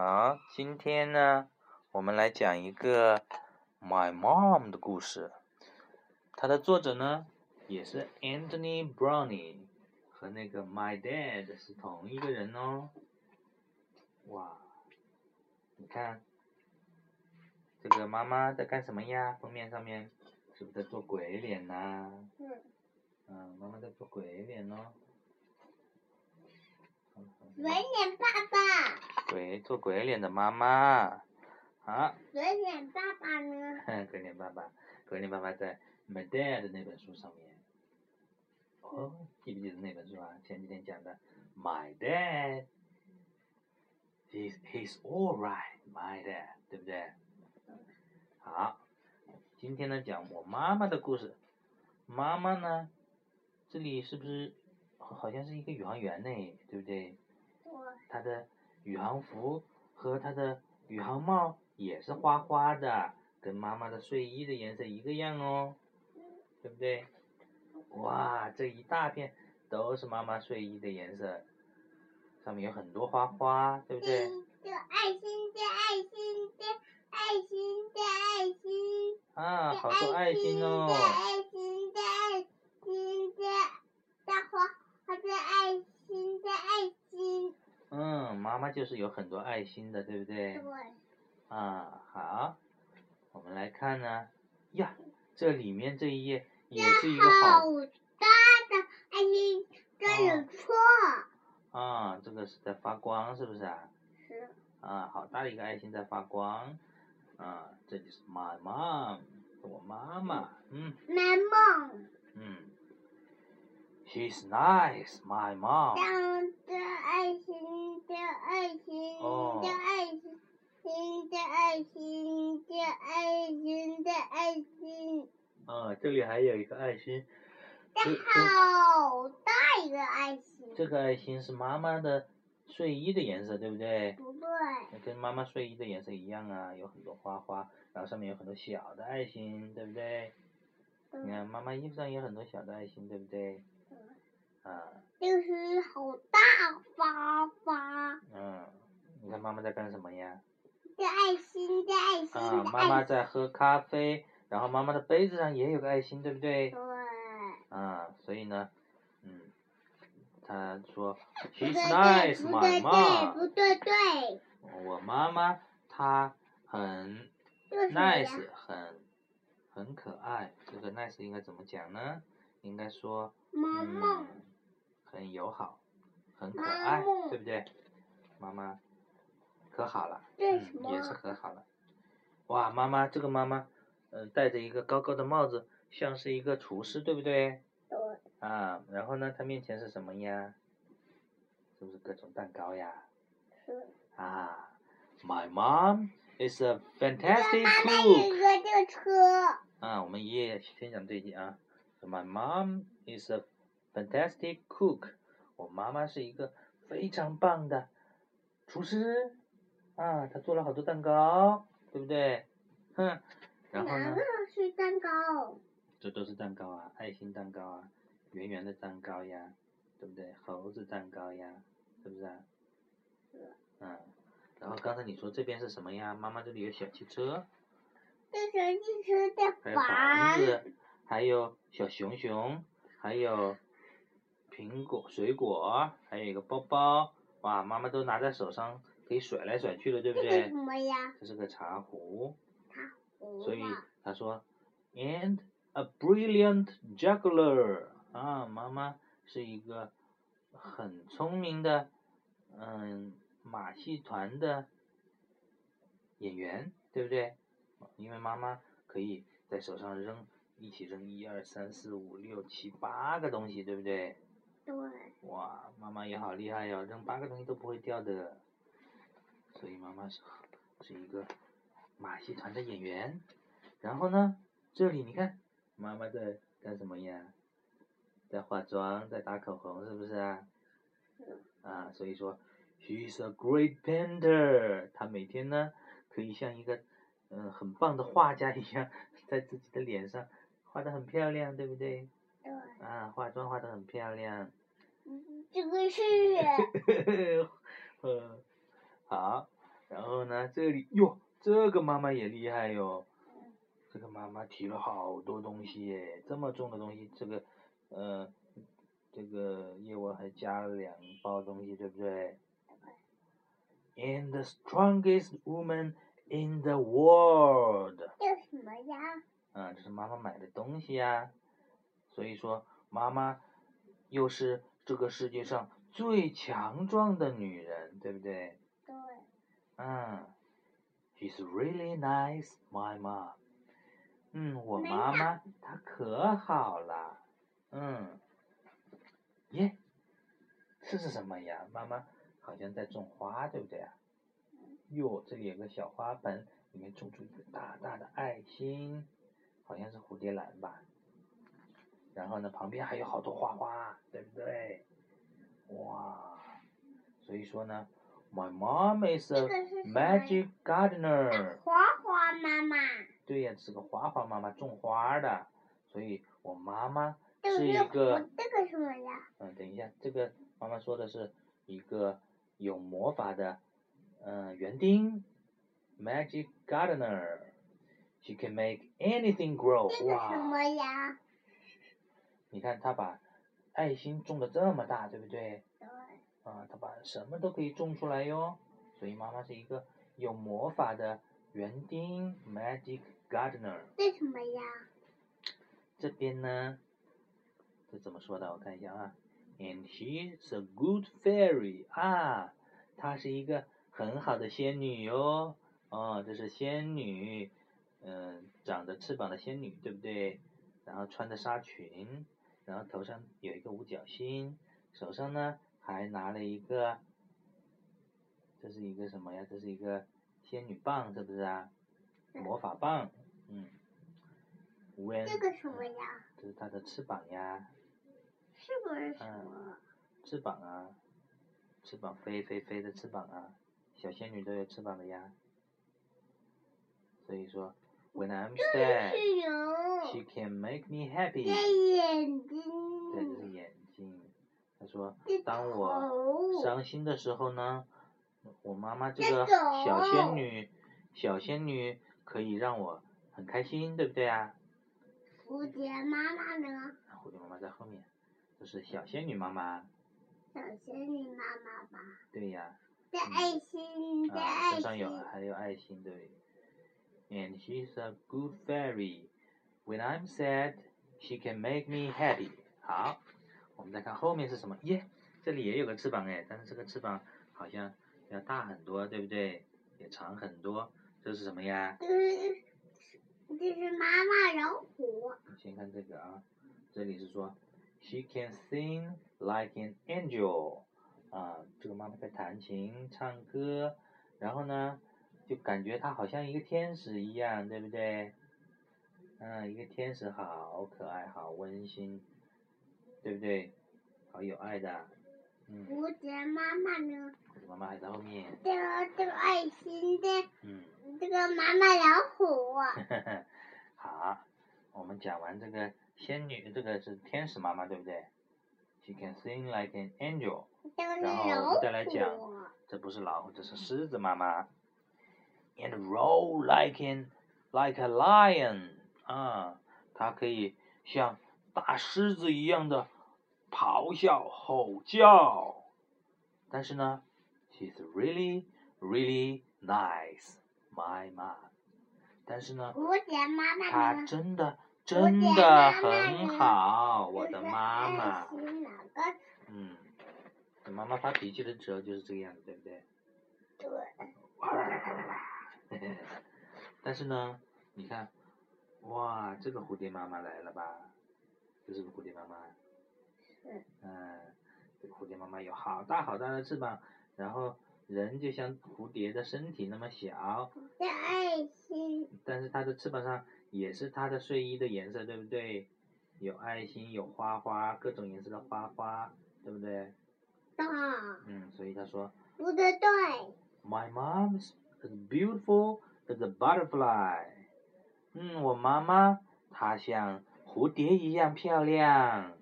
好，今天呢，我们来讲一个 My Mom 的故事。它的作者呢，也是 Anthony Browning，和那个 My Dad 是同一个人哦。哇，你看，这个妈妈在干什么呀？封面上面是不是在做鬼脸呐？嗯。嗯，妈妈在做鬼脸哦。鬼脸爸爸。鬼做鬼脸的妈妈，啊。鬼脸爸爸呢？哼，鬼脸爸爸，鬼脸爸爸在 My Dad 那本书上面。哦，记不记得那本书啊？前几天讲的 My Dad，He's He's all right，My Dad，对不对？好，今天呢讲我妈妈的故事。妈妈呢，这里是不是好像是一个宇航员呢？对不对？他的宇航服和他的宇航帽也是花花的，跟妈妈的睡衣的颜色一个样哦，对不对？哇，这一大片都是妈妈睡衣的颜色，上面有很多花花，对不对？有爱心的爱心的爱心的爱心。啊，好多爱心哦。爱心的爱心的大花，好的爱心的爱心。嗯，妈妈就是有很多爱心的，对不对？对。啊，好，我们来看呢。呀，这里面这一页也是一个好。好大的爱心，这有错。啊，这个是在发光，是不是啊？是。啊，好大的一个爱心在发光。啊，这就是 my mom，我妈妈。嗯。My mom。嗯。She's nice, my mom. 的爱心的爱心的爱心的爱心的爱心的爱心。啊，这里还有一个爱心。这好大一个爱心。这个爱心是妈妈的睡衣的颜色，对不对？不对。跟妈妈睡衣的颜色一样啊，有很多花花，然后上面有很多小的爱心，对不对？你看妈妈衣服上有很多小的爱心，对不对？啊，就是好大发发。嗯，你看妈妈在干什么呀？在爱心，在爱心。啊，妈妈在喝咖啡，然后妈妈的杯子上也有个爱心，对不对？对。啊，所以呢，嗯，他说，She's nice, my mom。不对对。我妈妈她很 nice，很很可爱。这个 nice 应该怎么讲呢？应该说，嗯。很友好，很可爱，对不对？妈妈可好了，嗯，也是可好了。哇，妈妈这个妈妈，嗯，戴着一个高高的帽子，像是一个厨师，对不对？对。啊，然后呢，她面前是什么呀？是不是各种蛋糕呀？是。啊，My mom is a fantastic cook。这个车。啊，我们爷爷先讲这一句啊，My mom is a Fantastic cook，我妈妈是一个非常棒的厨师啊，她做了好多蛋糕，对不对？哼，然后呢？是蛋糕。这都是蛋糕啊，爱心蛋糕啊，圆圆的蛋糕呀，对不对？猴子蛋糕呀，是不是啊？是。嗯，然后刚才你说这边是什么呀？妈妈这里有小汽车。这小汽车的房。还有房子，还有小熊熊，还有。苹果、水果，还有一个包包，哇，妈妈都拿在手上，可以甩来甩去的，对不对？这是什么呀？这是个茶壶。茶壶。所以他说，and a brilliant juggler，啊，妈妈是一个很聪明的，嗯，马戏团的演员，对不对？因为妈妈可以在手上扔，一起扔一二三四五六七八个东西，对不对？对。哇，妈妈也好厉害哟，扔八个东西都不会掉的。所以妈妈是是一个马戏团的演员。然后呢，这里你看，妈妈在干什么呀？在化妆，在打口红，是不是啊？啊，所以说，she's a great painter。她每天呢，可以像一个嗯很棒的画家一样，在自己的脸上画的很漂亮，对不对？对。啊，化妆化的很漂亮。这个是。嗯，好，然后呢，这里哟，这个妈妈也厉害哟。这个妈妈提了好多东西耶，这么重的东西，这个，呃，这个叶问还加了两包东西，对不对？And the strongest woman in the world。这什么呀？嗯，这是妈妈买的东西呀。所以说，妈妈又是这个世界上最强壮的女人，对不对？对。嗯，She's really nice, my mom. 嗯，我妈妈她可好了，嗯，耶，这是什么呀？妈妈好像在种花，对不对啊？哟，这里有个小花盆，里面种出一个大大的爱心，好像是蝴蝶兰吧。然后呢，旁边还有好多花花，对不对？哇，所以说呢，My mom is a magic gardener。花花妈妈。对呀，是个花花妈妈，种花的，所以我妈妈是一个。这个什么呀？嗯，等一下，这个妈妈说的是一个有魔法的，嗯，园丁，magic gardener，she can make anything grow。这个什么呀？你看，他把爱心种的这么大，对不对？对。啊，他把什么都可以种出来哟，所以妈妈是一个有魔法的园丁，magic。Gardener。为什么呀？这边呢？这怎么说的？我看一下啊。And she's a good fairy 啊，她是一个很好的仙女哟。哦，这是仙女，嗯，长着翅膀的仙女，对不对？然后穿着纱裙，然后头上有一个五角星，手上呢还拿了一个，这是一个什么呀？这是一个仙女棒，是不是啊？魔法棒，嗯。这个什么呀？这是它的翅膀呀。是不是什么？翅膀啊，翅膀飞飞飞的翅膀啊，小仙女都有翅膀的呀。所以说，When I'm sad, she can make me happy。眼睛。对，这是眼睛。他说，当我伤心的时候呢，我妈妈这个小仙女，小仙女。可以让我很开心，对不对啊？蝴蝶妈妈呢？蝴蝶妈妈在后面，这是小仙女妈妈。小仙女妈妈吧。对呀。在爱心，在爱心。身上有还有爱心，对。And she's a good fairy. When I'm sad, she can make me happy. 好，我们再看后面是什么？耶，这里也有个翅膀哎，但是这个翅膀好像要大很多，对不对？也长很多。这是什么呀？这是这是妈妈老虎。先看这个啊，这里是说，She can sing like an angel，啊，这个妈妈在弹琴唱歌，然后呢，就感觉她好像一个天使一样，对不对？嗯，一个天使好可爱，好温馨，对不对？好有爱的。嗯蝴蝶妈妈呢？蝴蝶妈妈还在后面。这个这个爱心的。嗯。这个妈妈老虎。好，我们讲完这个仙女，这个是天使妈妈，对不对？She can sing like an angel。然后我们再来讲，这不是老虎，这是狮子妈妈。And roar like an like a lion，啊，它可以像大狮子一样的。咆哮、吼叫，但是呢，she's really, really nice, my mom。但是呢，她真的真的很好，我的妈妈。嗯，妈妈发脾气的时候就是这个样子，对不对？对。但是呢，你看，哇，这个蝴蝶妈妈来了吧？这是不是蝴蝶妈妈。是嗯，这个蝴蝶妈妈有好大好大的翅膀，然后人就像蝴蝶的身体那么小。的爱心。但是它的翅膀上也是它的睡衣的颜色，对不对？有爱心，有花花，各种颜色的花花，对不对？对。嗯，所以他说。不对对。My mom's as beautiful as a butterfly。嗯，我妈妈她像蝴蝶一样漂亮。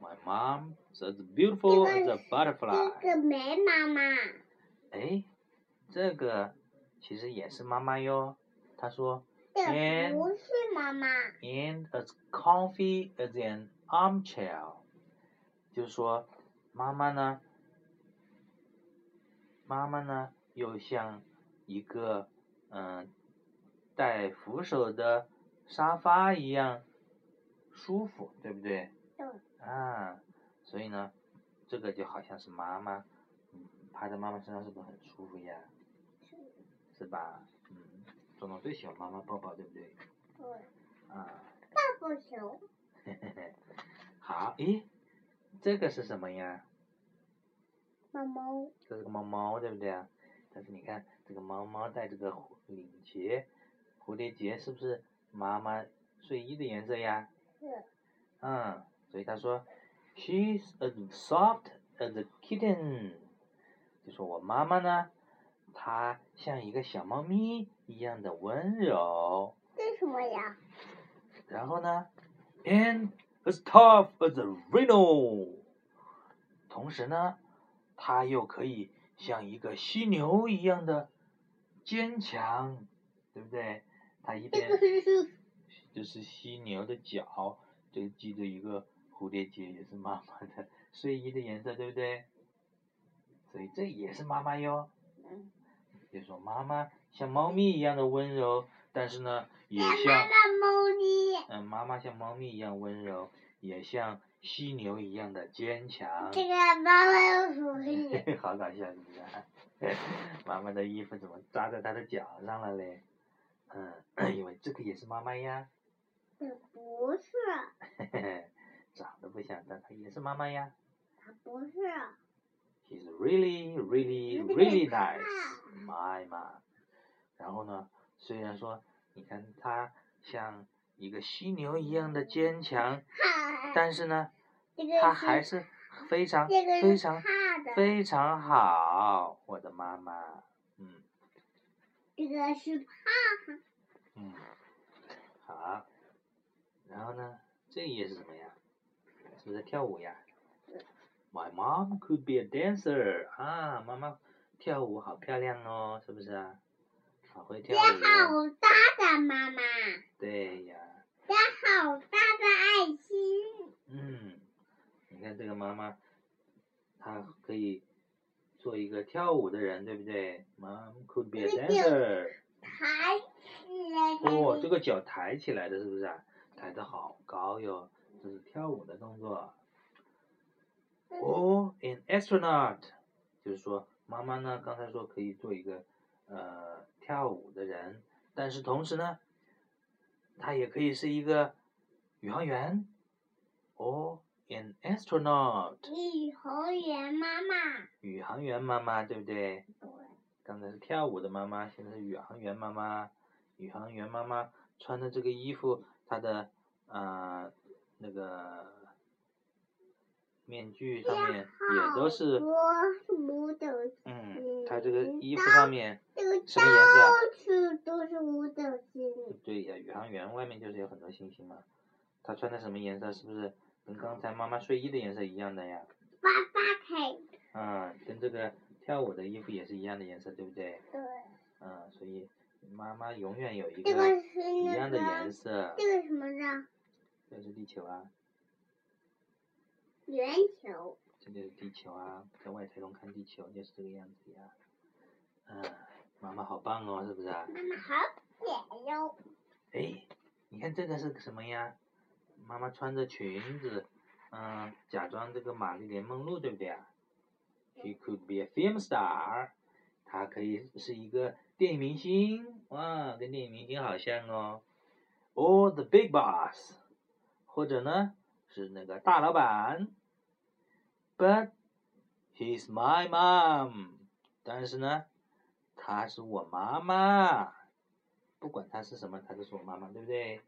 My mom is as beautiful as a butterfly。这个没妈妈。哎， 这个其实也是妈妈哟。他说这不是妈妈。And as comfy as an armchair，就是说妈妈呢，妈妈呢又像一个 嗯带扶手的沙发一样舒服，对不对？对。啊，所以呢，这个就好像是妈妈，嗯，趴在妈妈身上是不是很舒服呀？是。是吧？嗯，总总最喜欢妈妈抱抱，对不对？对。啊。抱抱熊。嘿嘿嘿。好，咦，这个是什么呀？猫猫。这是个猫猫，对不对啊？但是你看，这个猫猫戴这个领结，蝴蝶结是不是妈妈睡衣的颜色呀？是。嗯。所以他说，She's as soft as a kitten，就说我妈妈呢，她像一个小猫咪一样的温柔。为什么呀？然后呢，And as tough as a rhino，同时呢，它又可以像一个犀牛一样的坚强，对不对？它一边就是犀牛的角，就系着一个。蝴蝶结也是妈妈的睡衣的颜色，对不对？所以这也是妈妈哟。嗯。就说妈妈像猫咪一样的温柔，但是呢，也像。猫咪。嗯，妈妈像猫咪一样温柔，也像犀牛一样的坚强。这个妈妈有福利。好搞笑，是不是？妈妈的衣服怎么扎在她的脚上了嘞？嗯，因为这个也是妈妈呀。不是。长得不像，但她也是妈妈呀。她不是。She's really, really, really nice, my mom。然后呢，虽然说，你看她像一个犀牛一样的坚强，但是呢，它还是非常非常非常好，我的妈妈，嗯。这个是怕。嗯。好。然后呢，这一页是什么呀？是不是在跳舞呀？My mom could be a dancer 啊，妈妈跳舞好漂亮哦，是不是啊？好会跳舞。好大的妈妈。对呀。加好大的爱心。嗯，你看这个妈妈，她可以做一个跳舞的人，对不对？Mom could be a dancer。抬起来。哦，这个脚抬起来的，是不是啊？抬得好高哟。这是跳舞的动作。哦，an astronaut，就是说妈妈呢，刚才说可以做一个呃跳舞的人，但是同时呢，她也可以是一个宇航员。，or，an astronaut。宇航员妈妈。宇航员妈妈，对不对？对。刚才是跳舞的妈妈，现在是宇航员妈妈。宇航员妈妈穿的这个衣服，她的呃。那个面具上面也都是，嗯，它这个衣服上面什么颜色？到处都是五斗星。对呀，宇航员外面就是有很多星星嘛。他穿的什么颜色？是不是跟刚才妈妈睡衣的颜色一样的呀？八八开。嗯，跟这个跳舞的衣服也是一样的颜色，对不对？对。嗯，所以妈妈永远有一个一样的颜色。这个什么的？这是地球啊，圆球。这就是地球啊，在外太空看地球就是这个样子呀。嗯，妈妈好棒哦，是不是啊？妈妈好点哟。哎，你看这个是什么呀？妈妈穿着裙子，嗯，假装这个玛丽莲梦露，对不对啊？She could be a film star，她可以是一个电影明星，哇，跟电影明星好像哦。Or the big boss。或者呢，是那个大老板，But he's my mom。但是呢，她是我妈妈。不管她是什么，她都是我妈妈，对不对？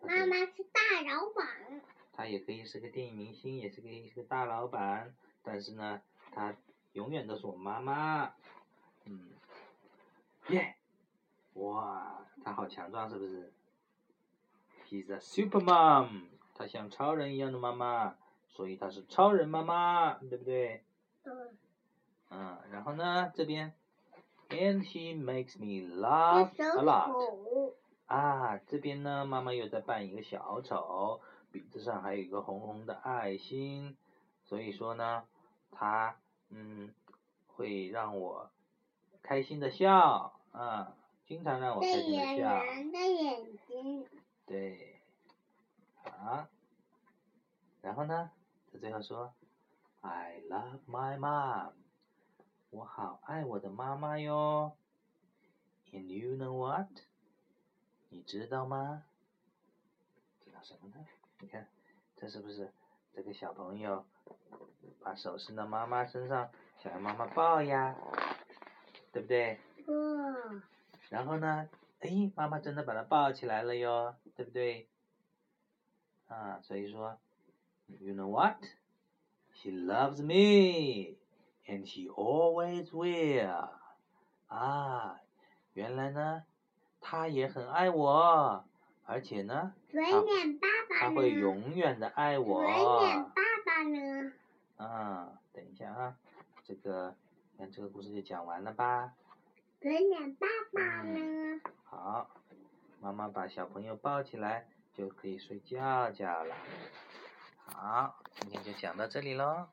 妈妈是大老板。她也可以是个电影明星，也是个一个大老板。但是呢，她永远都是我妈妈。嗯，耶，哇，她好强壮，是不是？She's a super mom，她像超人一样的妈妈，所以她是超人妈妈，对不对？嗯。嗯，然后呢，这边 and she makes me laugh 小 a lot。丑，啊，这边呢，妈妈又在扮一个小丑，鼻子上还有一个红红的爱心，所以说呢，她嗯会让我开心的笑啊，经常让我开心的笑。圆的眼睛，对，啊，然后呢，他最后说，I love my mom，我好爱我的妈妈哟。And you know what？你知道吗？知道什么呢？你看，这是不是这个小朋友把手伸到妈妈身上，想要妈妈抱呀，对不对？嗯，然后呢，哎，妈妈真的把他抱起来了哟，对不对？啊，所以说，You know what? She loves me, and she always will. 啊，原来呢，她也很爱我，而且呢，爸爸呢？她会永远的爱我。爸爸呢？啊，等一下啊，这个，看这个故事就讲完了吧？嘴脸爸爸呢？好，妈妈把小朋友抱起来，就可以睡觉觉了。好，今天就讲到这里喽。